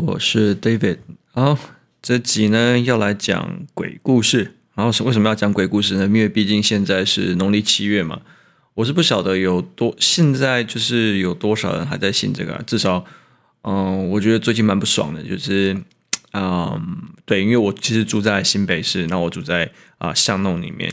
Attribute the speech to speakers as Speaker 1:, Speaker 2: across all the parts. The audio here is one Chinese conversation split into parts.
Speaker 1: 我是 David。好，这集呢要来讲鬼故事。然后是为什么要讲鬼故事呢？因为毕竟现在是农历七月嘛。我是不晓得有多现在就是有多少人还在信这个。至少，嗯，我觉得最近蛮不爽的，就是，嗯，对，因为我其实住在新北市，然后我住在啊巷弄里面。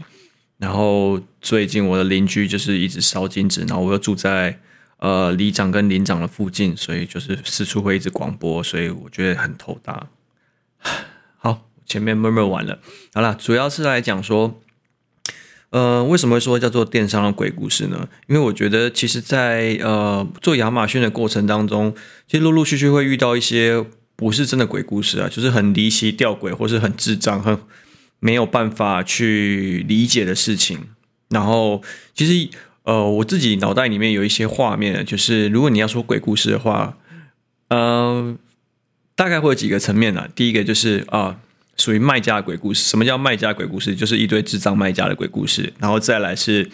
Speaker 1: 然后最近我的邻居就是一直烧金纸，然后我又住在。呃，里长跟邻长的附近，所以就是四处会一直广播，所以我觉得很头大。好，前面 murmur 完了，好了，主要是来讲说，呃，为什么会说叫做电商的鬼故事呢？因为我觉得，其实在，在呃做亚马逊的过程当中，其实陆陆续续会遇到一些不是真的鬼故事啊，就是很离奇吊诡，或是很智障、很没有办法去理解的事情。然后，其实。呃，我自己脑袋里面有一些画面，就是如果你要说鬼故事的话，呃，大概会有几个层面呢。第一个就是啊、属于卖家的鬼故事。什么叫卖家鬼故事？就是一堆智障卖家的鬼故事。然后再来是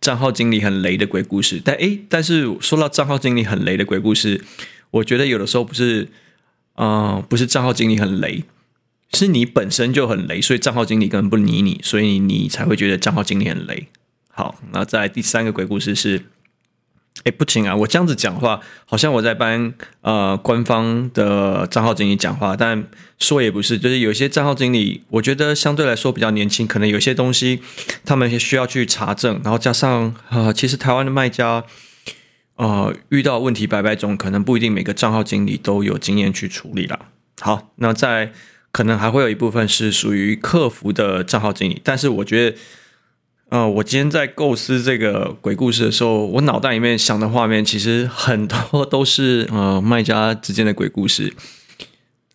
Speaker 1: 账号经理很雷的鬼故事。但诶，但是说到账号经理很雷的鬼故事，我觉得有的时候不是，呃，不是账号经理很雷，是你本身就很雷，所以账号经理根本不理你，所以你才会觉得账号经理很雷。好，那再来第三个鬼故事是，哎，不行啊！我这样子讲话，好像我在帮呃官方的账号经理讲话，但说也不是，就是有些账号经理，我觉得相对来说比较年轻，可能有些东西他们需要去查证，然后加上、呃，其实台湾的卖家、呃，遇到问题百百种，可能不一定每个账号经理都有经验去处理啦。好，那在可能还会有一部分是属于客服的账号经理，但是我觉得。呃，我今天在构思这个鬼故事的时候，我脑袋里面想的画面其实很多 都是呃卖家之间的鬼故事。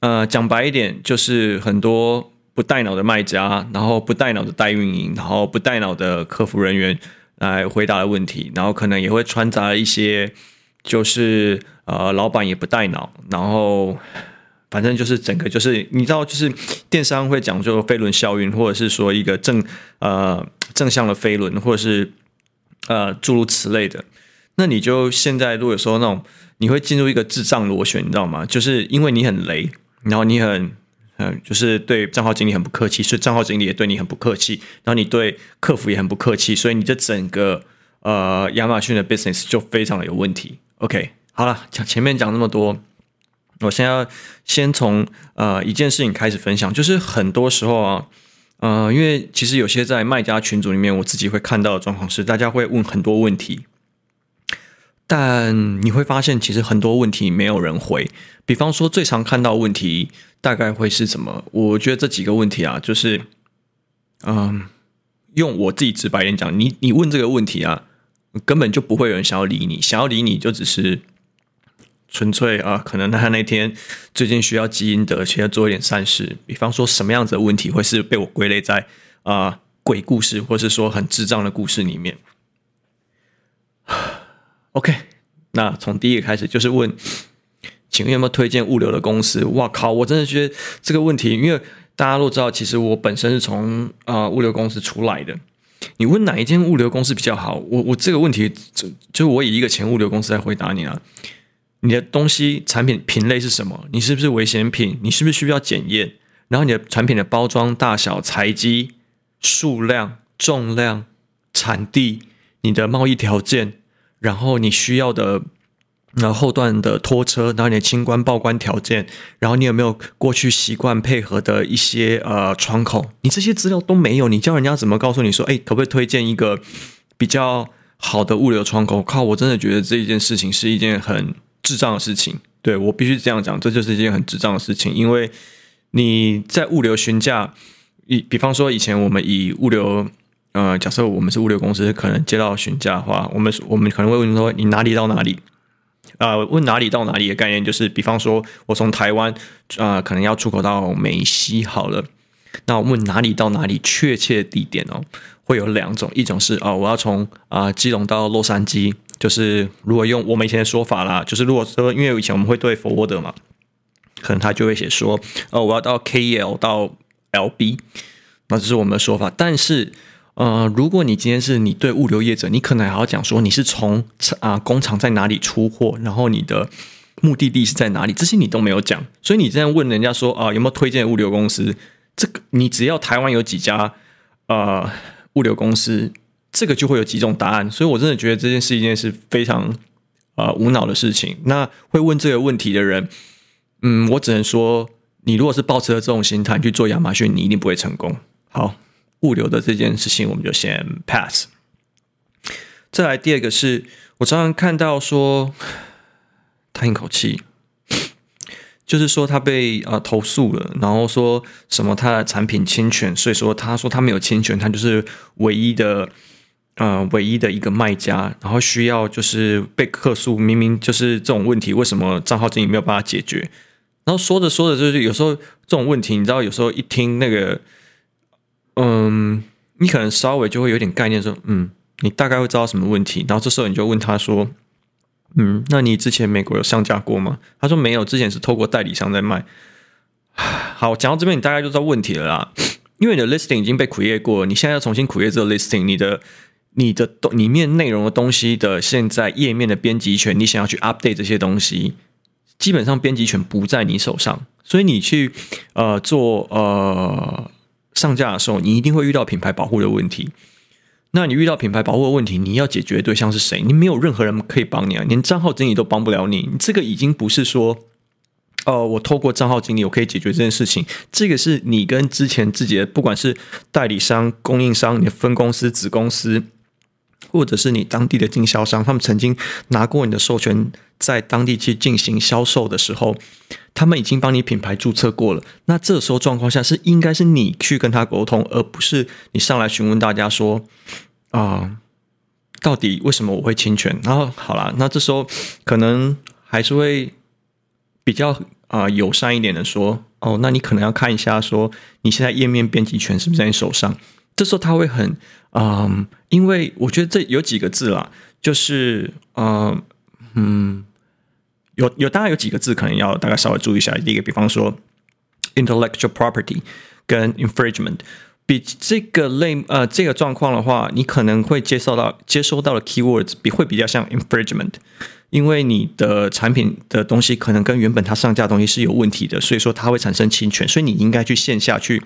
Speaker 1: 呃，讲白一点，就是很多不带脑的卖家，然后不带脑的代运营，然后不带脑的客服人员来回答的问题，然后可能也会掺杂一些，就是呃老板也不带脑，然后。反正就是整个就是你知道，就是电商会讲究飞轮效应，或者是说一个正呃正向的飞轮，或者是呃诸如此类的。那你就现在如果说那种你会进入一个智障螺旋，你知道吗？就是因为你很雷，然后你很嗯、就是对账号经理很不客气，所以账号经理也对你很不客气，然后你对客服也很不客气，所以你这整个呃亚马逊的 business 就非常的有问题。OK，好了，讲前面讲那么多。我现在要先从呃一件事情开始分享，就是很多时候啊，呃，因为其实有些在卖家群组里面，我自己会看到的状况是，大家会问很多问题，但你会发现其实很多问题没有人回。比方说，最常看到问题大概会是什么？我觉得这几个问题啊，就是，嗯、用我自己直白点讲，你你问这个问题啊，根本就不会有人想要理你，想要理你就只是。纯粹啊，可能他那天最近需要积阴德，需要做一点善事。比方说，什么样子的问题会是被我归类在啊、鬼故事，或是说很智障的故事里面？OK，那从第一个开始就是问，请问有没有推荐物流的公司？哇靠！我真的觉得这个问题，因为大家都知道，其实我本身是从啊、物流公司出来的。你问哪一间物流公司比较好？我我这个问题就就我以一个前物流公司来回答你啊。你的东西产品品类是什么？你是不是危险品？你是不是需要检验？然后你的产品的包装大小、材积、数量、重量、产地、你的贸易条件，然后你需要的然后后段的拖车，然后你的清关报关条件，然后你有没有过去习惯配合的一些呃窗口？你这些资料都没有，你叫人家怎么告诉你说，哎，可不可以推荐一个比较好的物流窗口？靠，我真的觉得这一件事情是一件很。智障的事情，对，我必须这样讲，这就是一件很智障的事情。因为你在物流询价，以比方说以前我们以物流，呃，假设我们是物流公司，可能接到询价的话，我们我们可能会问说你哪里到哪里？呃，问哪里到哪里的概念就是，比方说我从台湾，呃，可能要出口到美西好了，那我问哪里到哪里确切地点哦，会有两种，一种是啊、我要从啊、基隆到洛杉矶。就是如果用我们以前的说法啦，就是如果说因为以前我们会对 forward 嘛，可能他就会写说，呃，我要到 KL 到 LB，那这是我们的说法。但是，呃，如果你今天是你对物流业者，你可能还要讲说你是从啊工厂在哪里出货，然后你的目的地是在哪里？这些你都没有讲，所以你这样问人家说啊，有没有推荐物流公司？这个你只要台湾有几家呃物流公司，这个就会有几种答案。所以我真的觉得这件事一件是非常呃无脑的事情。那会问这个问题的人，嗯，我只能说，你如果是抱持了这种心态去做亚马逊，你一定不会成功。好，物流的这件事情我们就先 pass。再来第二个是我常常看到说。叹一口气，就是说他被啊、呃、投诉了，然后说什么他的产品侵权，所以说他说他没有侵权，他就是唯一的呃唯一的一个卖家，然后需要就是被客诉，明明就是这种问题，为什么账号经理没有办法解决？然后说着说着，就是有时候这种问题，你知道，有时候一听那个，嗯，你可能稍微就会有点概念，说嗯，你大概会知道什么问题，然后这时候你就问他说。嗯，那你之前美国有上架过吗？他说没有，之前是透过代理商在卖。好，讲到这边，你大概就知道问题了啦。因为你的 listing 已经被 create 过，你现在要重新 create 这个 listing，你的、你的东里面内容的东西的现在页面的编辑权，你想要去 update 这些东西，基本上编辑权不在你手上，所以你去呃做呃上架的时候，你一定会遇到品牌保护的问题。那你遇到品牌保护的问题，你要解决的对象是谁？你没有任何人可以帮你啊，连账号经理都帮不了你。这个已经不是说，呃，我透过账号经理我可以解决这件事情。这个是你跟之前自己的，不管是代理商、供应商、你的分公司、子公司，或者是你当地的经销商，他们曾经拿过你的授权，在当地去进行销售的时候，他们已经帮你品牌注册过了。那这时候状况下是应该是你去跟他沟通，而不是你上来询问大家说啊、到底为什么我会侵权？然后好啦，那这时候可能还是会比较啊、呃、友善一点的说，哦，那你可能要看一下，说你现在页面编辑权是不是在你手上？这时候他会很嗯、因为我觉得这有几个字啦，就是嗯嗯。有有大概有几个字可能要大概稍微注意一下。第一个，比方说 intellectual property 跟 infringement，比这个类呃这个状况的话，你可能会接受到接收到的 keywords 比会比较像 infringement，因为你的产品的东西可能跟原本它上架的东西是有问题的，所以说它会产生侵权，所以你应该去线下去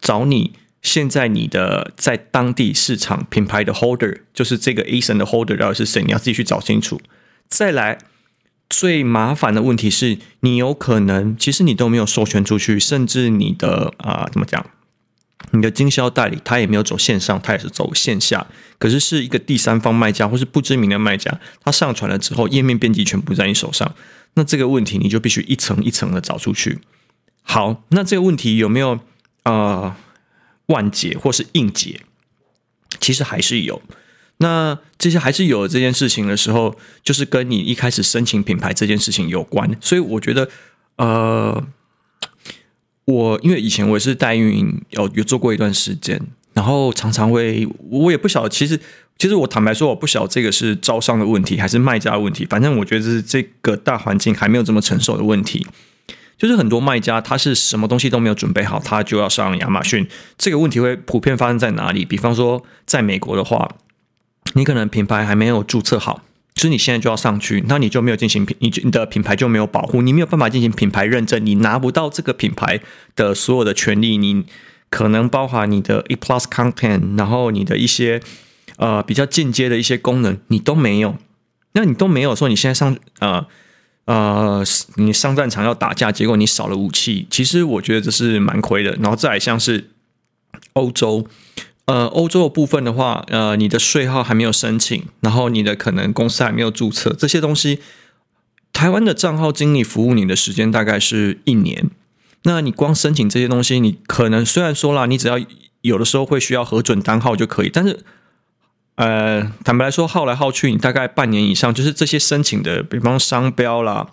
Speaker 1: 找你现在你的在当地市场品牌的 holder，就是这个 ASIN 的 holder 到底是谁，你要自己去找清楚，再来。最麻烦的问题是你有可能，其实你都没有授权出去，甚至你的啊、怎么讲？你的经销代理他也没有走线上，他也是走线下。可是是一个第三方卖家或是不知名的卖家，他上传了之后，页面编辑全部在你手上。那这个问题你就必须一层一层的找出去。好，那这个问题有没有呃万劫或是应劫？其实还是有。那这些还是有这件事情的时候，就是跟你一开始申请品牌这件事情有关。所以我觉得，呃，我因为以前我也是代运营，有有做过一段时间，然后常常会，我也不晓得，其实其实我坦白说，我不晓得这个是招商的问题还是卖家的问题。反正我觉得是这个大环境还没有这么成熟的问题。就是很多卖家他是什么东西都没有准备好，他就要上亚马逊。这个问题会普遍发生在哪里？比方说，在美国的话。你可能品牌还没有注册好，就是你现在就要上去，那你就没有进行品，你你的品牌就没有保护，你没有办法进行品牌认证，你拿不到这个品牌的所有的权利，你可能包含你的 E Plus Content，然后你的一些呃比较进阶的一些功能，你都没有。那你都没有说你现在上呃呃你上战场要打架，结果你少了武器，其实我觉得这是蛮亏的。然后再来像是欧洲。呃，欧洲的部分的话，呃，你的税号还没有申请，然后你的可能公司还没有注册，这些东西，台湾的账号经理服务你的时间大概是一年。那你光申请这些东西，你可能虽然说啦，你只要有的时候会需要核准单号就可以，但是，呃，坦白来说，耗来耗去，你大概半年以上，就是这些申请的，比方商标啦，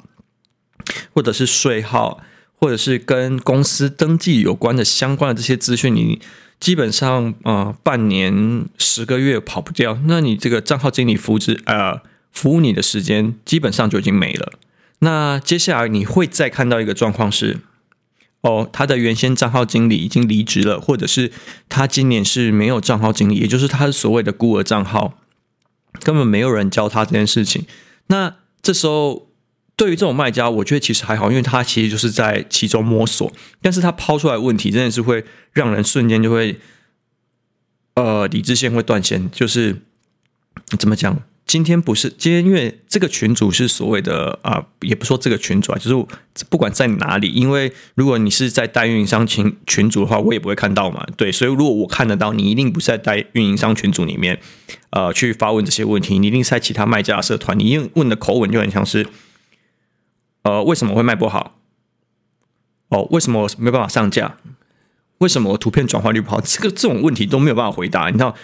Speaker 1: 或者是税号，或者是跟公司登记有关的相关的这些资讯，你。基本上啊、呃，半年十个月跑不掉。那你这个账号经理服务呃服务你的时间基本上就已经没了。那接下来你会再看到一个状况是，哦，他的原先账号经理已经离职了，或者是他今年是没有账号经理，也就是他所谓的孤儿账号，根本没有人教他这件事情。那这时候对于这种卖家，我觉得其实还好，因为他其实就是在其中摸索。但是他抛出来问题，真的是会让人瞬间就会，呃，理智线会断线。就是怎么讲？今天不是今天，因为这个群主是所谓的啊、也不说这个群主啊，就是不管在哪里，因为如果你是在代运营商群群主的话，我也不会看到嘛。对，所以如果我看得到，你一定不是在代运营商群组里面，呃，去发问这些问题，你一定是在其他卖家的社团，你因为问的口吻就很像是，呃，为什么会卖不好？哦，为什么没办法上架？为什么图片转化率不好？这个这种问题都没有办法回答，你知道？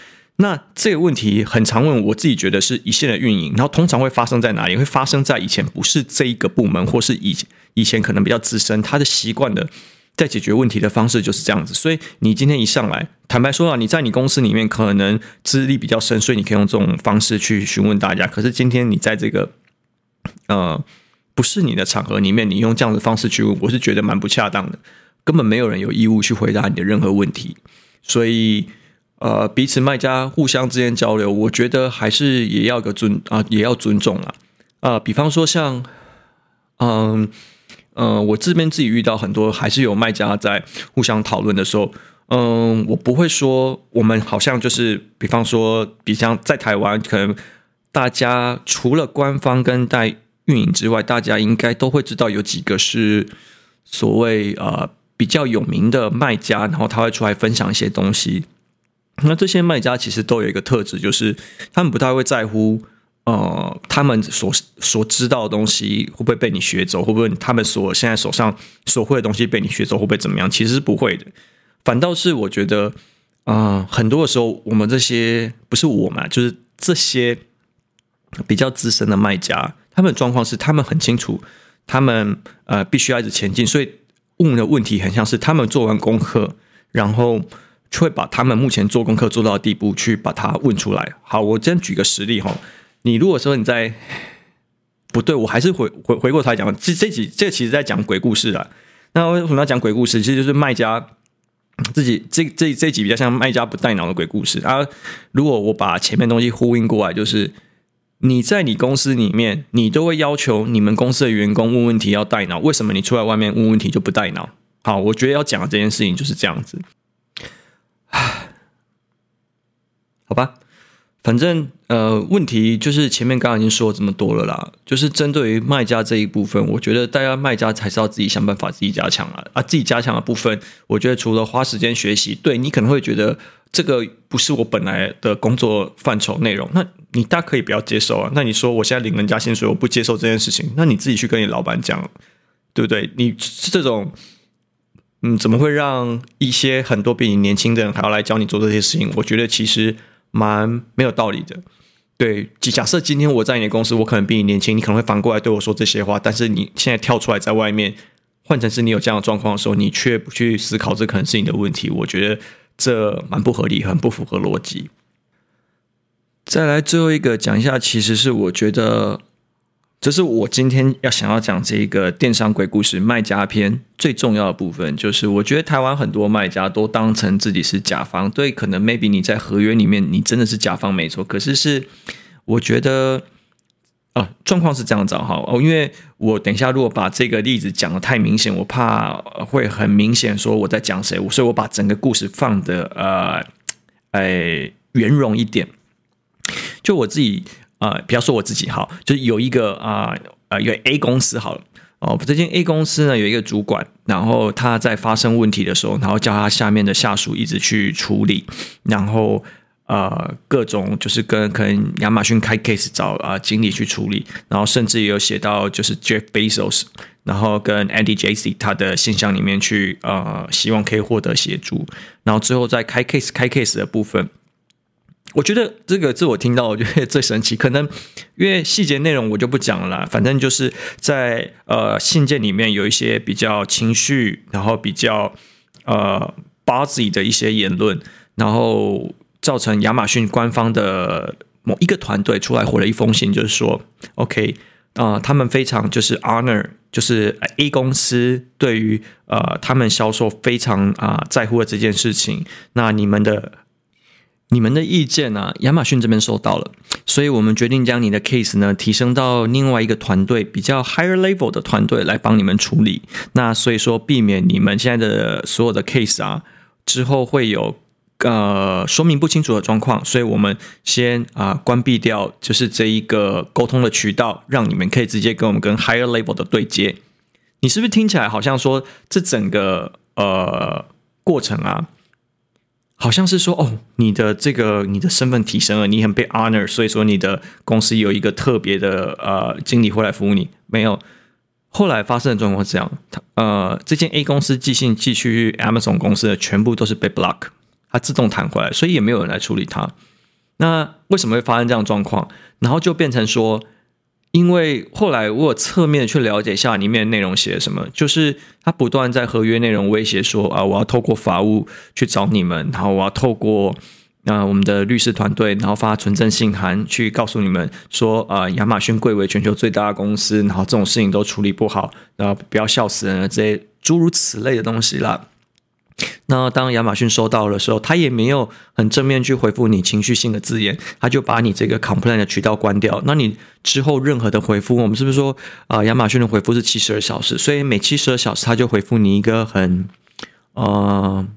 Speaker 1: 那这个问题很常问，我自己觉得是一线的运营，然后通常会发生在哪里？会发生在以前不是这一个部门，或是以以前可能比较资深，他的习惯的在解决问题的方式就是这样子。所以你今天一上来，坦白说啊，你在你公司里面可能资历比较深，所以你可以用这种方式去询问大家。可是今天你在这个呃不是你的场合里面，你用这样的方式去问，我是觉得蛮不恰当的。根本没有人有义务去回答你的任何问题，所以。呃，彼此卖家互相之间交流，我觉得还是也要个尊啊，也要尊重啊。啊、比方说像，嗯嗯、呃，我这边自己遇到很多还是有卖家在互相讨论的时候，嗯，我不会说我们好像就是，比方说，比方在台湾，可能大家除了官方跟代运营之外，大家应该都会知道有几个是所谓呃比较有名的卖家，然后他会出来分享一些东西。那这些卖家其实都有一个特质，就是他们不太会在乎，呃，他们所所知道的东西会不会被你学走，会不会他们所现在手上所会的东西被你学走，会不会怎么样？其实是不会的，反倒是我觉得，啊、很多的时候，我们这些不是我们，就是这些比较资深的卖家，他们的状况是，他们很清楚，他们呃必须要一直前进，所以问的问题很像是他们做完功课，然后。就会把他们目前做功课做到的地步去把它问出来。好，我先举个实例哈。你如果说你在不对，我还是回回回过头来讲，这这几这其实在讲鬼故事啊。那为什么要讲鬼故事？其实就是卖家自己这这这集比较像卖家不带脑的鬼故事啊。如果我把前面东西呼应过来，就是你在你公司里面，你都会要求你们公司的员工问问题要带脑，为什么你出来外面问问题就不带脑？好，我觉得要讲的这件事情就是这样子。唉，好吧，反正呃，问题就是前面刚刚已经说了这么多了啦，就是针对于卖家这一部分，我觉得大家卖家才是要自己想办法自己加强啊。啊，自己加强的部分，我觉得除了花时间学习，对你可能会觉得这个不是我本来的工作范畴内容，那你大可以不要接受啊。那你说我现在领人家薪水，我不接受这件事情，那你自己去跟你老板讲，对不对？你这种。嗯，怎么会让一些很多比你年轻的人还要来教你做这些事情？我觉得其实蛮没有道理的。对，假设今天我在你的公司，我可能比你年轻，你可能会反过来对我说这些话。但是你现在跳出来在外面，换成是你有这样的状况的时候，你却不去思考这可能是你的问题，我觉得这蛮不合理，很不符合逻辑。再来最后一个讲一下，其实是我觉得。这是我今天要想要讲这个电商鬼故事卖家篇最重要的部分，就是我觉得台湾很多卖家都当成自己是甲方，对，可能 maybe 你在合约里面你真的是甲方没错，可是是我觉得啊状况是这样子哈哦，因为我等一下如果把这个例子讲的太明显，我怕会很明显说我在讲谁，所以我把整个故事放的呃哎圆融一点，就我自己。呃，比方说我自己哈，就是有一个啊呃，有 A 公司好了哦，这间 A 公司呢有一个主管，然后他在发生问题的时候，然后叫他下面的下属一直去处理，然后呃各种就是跟可能亚马逊开 case 找啊、经理去处理，然后甚至也有写到就是 Jeff Bezos，然后跟 Andy jasy 他的信箱里面去呃希望可以获得协助，然后最后在开 case 开 case 的部分。我觉得这个是我听到我觉得最神奇，可能因为细节内容我就不讲了，反正就是在呃信件里面有一些比较情绪，然后比较呃 buzzy 的一些言论，然后造成亚马逊官方的某一个团队出来回了一封信，就是说 OK 啊、他们非常就是 honor，就是 A 公司对于呃他们销售非常啊、在乎的这件事情，那你们的。你们的意见呢、啊，亚马逊这边收到了，所以我们决定将你的 case 呢提升到另外一个团队，比较 higher level 的团队来帮你们处理。那所以说，避免你们现在的所有的 case 啊，之后会有呃说明不清楚的状况，所以我们先啊、呃、关闭掉，就是这一个沟通的渠道，让你们可以直接跟我们跟 higher level 的对接。你是不是听起来好像说这整个呃过程啊？好像是说哦，你的这个你的身份提升了，你很被 honor，所以说你的公司有一个特别的呃经理会来服务你。没有，后来发生的状况是这样，他呃这间 A 公司寄信寄去 Amazon 公司的全部都是被 block，它自动弹回来，所以也没有人来处理它。那为什么会发生这样状况？然后就变成说。因为后来我有侧面去了解一下里面内容写什么，就是他不断在合约内容威胁说啊，我要透过法务去找你们，然后我要透过啊我们的律师团队，然后发存证信函去告诉你们说啊，亚马逊贵为全球最大的公司，然后这种事情都处理不好，然后不要笑死人了，这些诸如此类的东西啦。那当亚马逊收到的时候，他也没有很正面去回复你情绪性的字眼，他就把你这个 complain 的渠道关掉。那你之后任何的回复，我们是不是说啊，亚马逊的回复是七十二小时？所以每七十二小时他就回复你一个很呃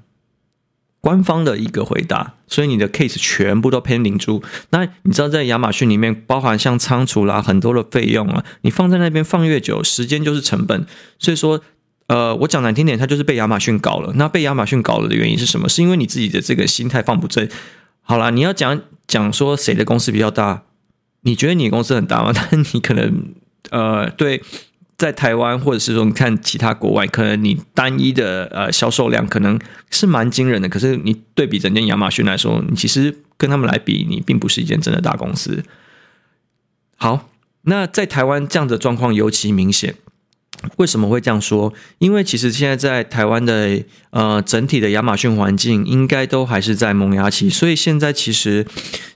Speaker 1: 官方的一个回答，所以你的 case 全部都 pending 住。那你知道在亚马逊里面，包含像仓储啦很多的费用啊，你放在那边放越久，时间就是成本。所以说。呃，我讲难听点，他就是被亚马逊搞了。那被亚马逊搞了的原因是什么？是因为你自己的这个心态放不正。好啦，你要讲讲说谁的公司比较大？你觉得你的公司很大吗？但你可能呃，对，在台湾或者是说你看其他国外，可能你单一的呃销售量可能是蛮惊人的。可是你对比整间亚马逊来说，你其实跟他们来比，你并不是一间真的大公司。好，那在台湾这样的状况尤其明显。为什么会这样说？因为其实现在在台湾的呃整体的亚马逊环境应该都还是在萌芽期，所以现在其实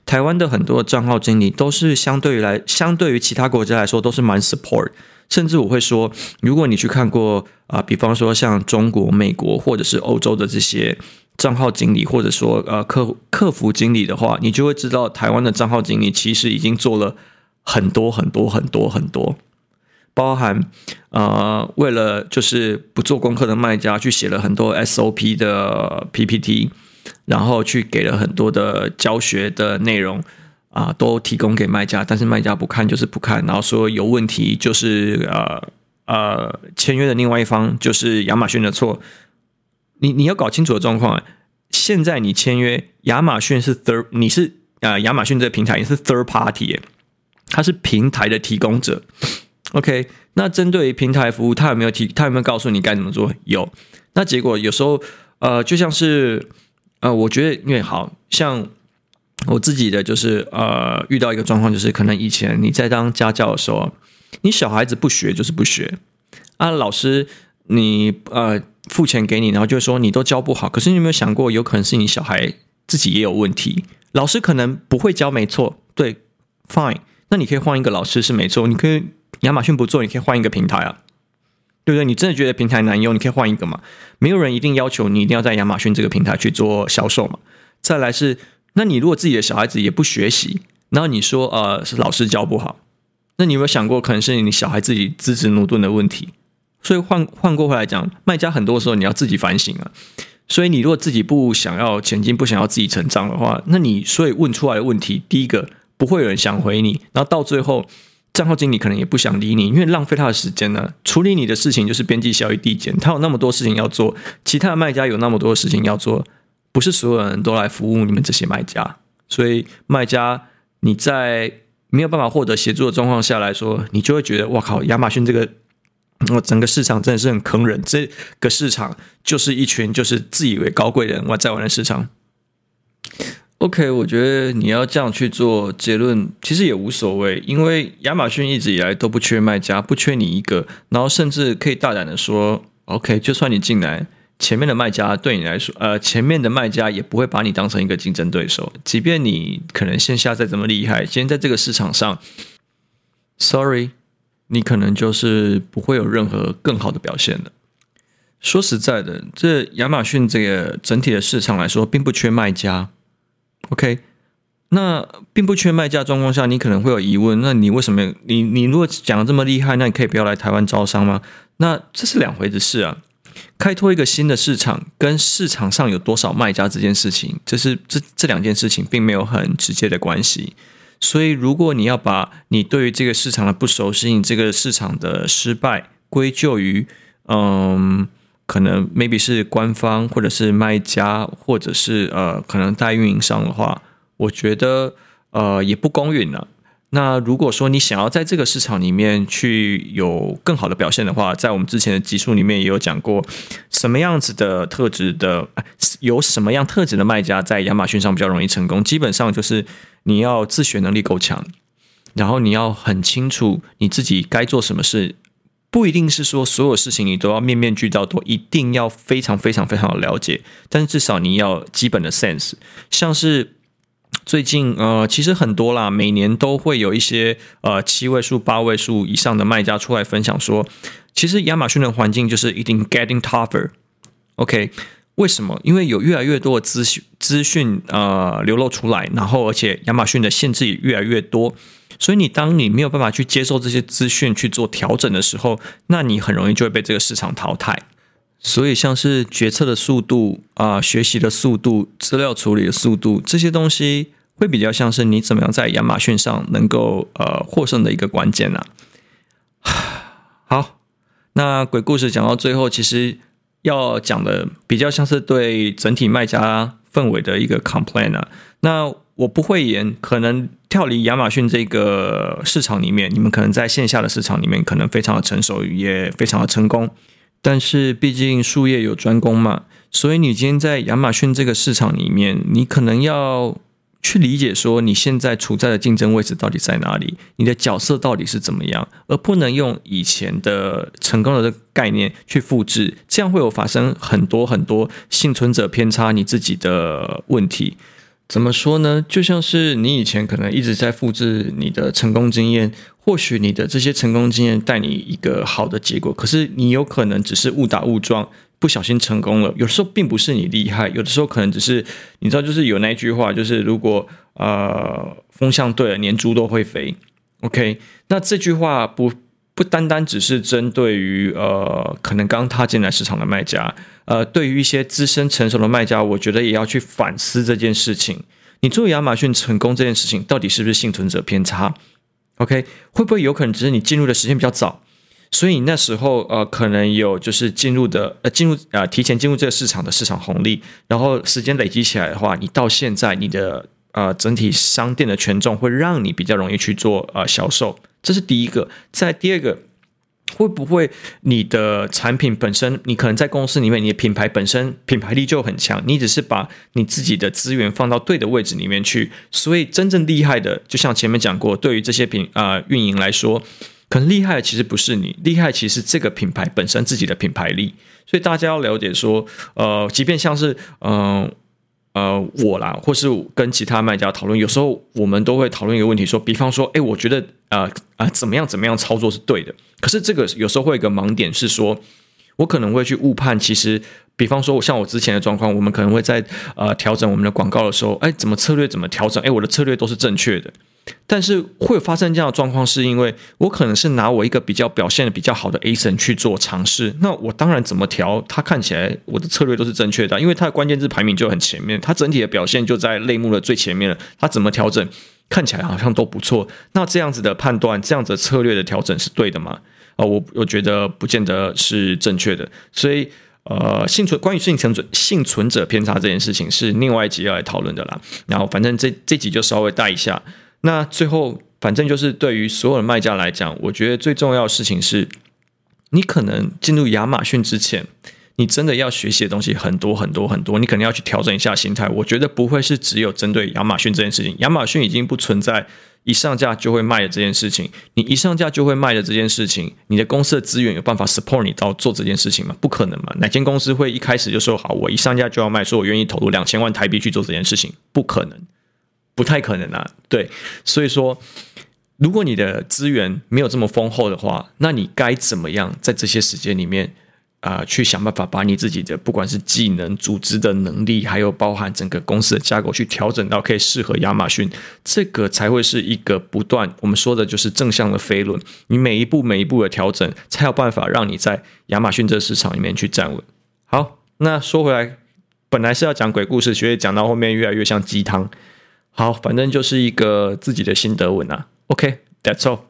Speaker 1: 台湾的很多账号经理都是相对于来，相对于其他国家来说都是蛮 support，甚至我会说，如果你去看过啊、比方说像中国、美国或者是欧洲的这些账号经理，或者说呃客客服经理的话，你就会知道台湾的账号经理其实已经做了很多很多很多很多。包含，呃，为了就是不做功课的卖家，去写了很多 SOP 的 PPT，然后去给了很多的教学的内容啊、都提供给卖家，但是卖家不看就是不看，然后说有问题就是呃呃签约的另外一方就是亚马逊的错，你你要搞清楚的状况，现在你签约亚马逊是 third，你是啊、呃、亚马逊这个平台也是 third party，它是平台的提供者。OK，那针对于平台服务，他有没有提？他有没有告诉你该怎么做？有。那结果有时候，呃，就像是，呃，我觉得因为好像我自己的就是，呃，遇到一个状况，就是可能以前你在当家教的时候，你小孩子不学就是不学啊，老师你呃付钱给你，然后就说你都教不好。可是你有没有想过，有可能是你小孩自己也有问题？老师可能不会教，没错，对，Fine，那你可以换一个老师是没错，你可以。亚马逊不做，你可以换一个平台啊，对不对？你真的觉得平台难用，你可以换一个嘛。没有人一定要求你一定要在亚马逊这个平台去做销售嘛。再来是，那你如果自己的小孩子也不学习，然后你说呃是老师教不好，那你有没有想过可能是你小孩自己资质努钝的问题？所以换换过回来讲，卖家很多时候你要自己反省啊。所以你如果自己不想要前进，不想要自己成长的话，那你所以问出来的问题，第一个不会有人想回你，然后到最后。账号经理可能也不想理你，因为浪费他的时间呢。处理你的事情就是边际效益递减，他有那么多事情要做，其他的卖家有那么多事情要做，不是所有人都来服务你们这些卖家。所以卖家你在没有办法获得协助的状况下来说，你就会觉得哇靠，亚马逊这个我整个市场真的是很坑人，这个市场就是一群就是自以为高贵的人我在玩的市场。OK，我觉得你要这样去做结论，其实也无所谓，因为亚马逊一直以来都不缺卖家，不缺你一个，然后甚至可以大胆的说，OK，就算你进来，前面的卖家对你来说，呃，前面的卖家也不会把你当成一个竞争对手，即便你可能线下再怎么厉害，今天在这个市场上，Sorry，你可能就是不会有任何更好的表现的。说实在的，这亚马逊这个整体的市场来说，并不缺卖家。OK，那并不缺卖家状况下，你可能会有疑问，那你为什么你你如果讲的这么厉害，那你可以不要来台湾招商吗？那这是两回事啊。开拓一个新的市场，跟市场上有多少卖家这件事情，这是这这两件事情并没有很直接的关系。所以，如果你要把你对于这个市场的不熟悉，你这个市场的失败归咎于，嗯，可能 maybe 是官方，或者是卖家，或者是呃，可能代运营商的话，我觉得呃也不公允了。那如果说你想要在这个市场里面去有更好的表现的话，在我们之前的集数里面也有讲过，什么样子的特质的，有什么样特质的卖家在亚马逊上比较容易成功？基本上就是你要自学能力够强，然后你要很清楚你自己该做什么事，不一定是说所有事情你都要面面俱到，都一定要非常非常非常的了解，但是至少你要基本的 sense，像是。最近呃，其实很多啦，每年都会有一些呃七位数、八位数以上的卖家出来分享说，其实亚马逊的环境就是一定 getting tougher。OK，为什么？因为有越来越多的资讯资讯呃流露出来，然后而且亚马逊的限制也越来越多，所以你当你没有办法去接受这些资讯去做调整的时候，那你很容易就会被这个市场淘汰。所以，像是决策的速度啊、学习的速度、资料处理的速度，这些东西会比较像是你怎么样在亚马逊上能够呃获胜的一个关键啊。好，那鬼故事讲到最后，其实要讲的比较像是对整体卖家氛围的一个 complain 啊。那我不会演，可能跳离亚马逊这个市场里面，你们可能在线下的市场里面可能非常的成熟，也非常的成功。但是毕竟术业有专攻嘛，所以你今天在亚马逊这个市场里面，你可能要去理解说你现在处在的竞争位置到底在哪里，你的角色到底是怎么样，而不能用以前的成功的概念去复制，这样会有发生很多很多幸存者偏差你自己的问题。怎么说呢？就像是你以前可能一直在复制你的成功经验，或许你的这些成功经验带你一个好的结果，可是你有可能只是误打误撞，不小心成功了。有的时候并不是你厉害，有的时候可能只是你知道，就是有那句话，就是如果呃风向对了，连猪都会飞。OK，那这句话不不单单只是针对于呃可能刚踏进来市场的卖家。呃，对于一些资深成熟的卖家，我觉得也要去反思这件事情。你做亚马逊成功这件事情，到底是不是幸存者偏差？OK，会不会有可能只是你进入的时间比较早，所以你那时候呃可能有就是进入的呃进入呃提前进入这个市场的市场红利，然后时间累积起来的话，你到现在你的呃整体商店的权重会让你比较容易去做呃销售，这是第一个。在第二个。会不会你的产品本身，你可能在公司里面，你的品牌本身品牌力就很强，你只是把你自己的资源放到对的位置里面去，所以真正厉害的，就像前面讲过，对于这些品啊、运营来说，可能厉害的其实不是你，厉害其实这个品牌本身自己的品牌力，所以大家要了解说，呃，即便像是嗯。呃，我啦，或是跟其他卖家讨论，有时候我们都会讨论一个问题，说，比方说，哎，我觉得，呃，啊、呃，怎么样，怎么样操作是对的。可是这个有时候会有一个盲点，是说，我可能会去误判，其实，比方说，像我之前的状况，我们可能会在呃调整我们的广告的时候，哎，怎么策略怎么调整，哎，我的策略都是正确的。但是会发生这样的状况，是因为我可能是拿我一个比较表现的比较好的 ASIN 去做尝试。那我当然怎么调，它看起来我的策略都是正确的，因为它的关键字排名就很前面，它整体的表现就在类目的最前面了。它怎么调整，看起来好像都不错。那这样子的判断，这样子策略的调整是对的吗？啊，我我觉得不见得是正确的。所以，呃，幸存关于幸存者幸存者偏差这件事情是另外一集要来讨论的啦。然后，反正这这集就稍微带一下。那最后，反正就是对于所有的卖家来讲，我觉得最重要的事情是，你可能进入亚马逊之前，你真的要学习的东西很多很多很多，你可能要去调整一下心态。我觉得不会是只有针对亚马逊这件事情，亚马逊已经不存在一上架就会卖的这件事情。你一上架就会卖的这件事情，你的公司的资源有办法 support 你到做这件事情吗？不可能嘛！哪间公司会一开始就说好，我一上架就要卖，说我愿意投入两千万台币去做这件事情？不可能。不太可能啊，对，所以说，如果你的资源没有这么丰厚的话，那你该怎么样在这些时间里面啊、去想办法把你自己的不管是技能、组织的能力，还有包含整个公司的架构，去调整到可以适合亚马逊，这个才会是一个不断我们说的就是正向的飞轮。你每一步每一步的调整，才有办法让你在亚马逊这个市场里面去站稳。好，那说回来，本来是要讲鬼故事，所以讲到后面越来越像鸡汤。好，反正就是一个自己的心得文啊。OK，that's all。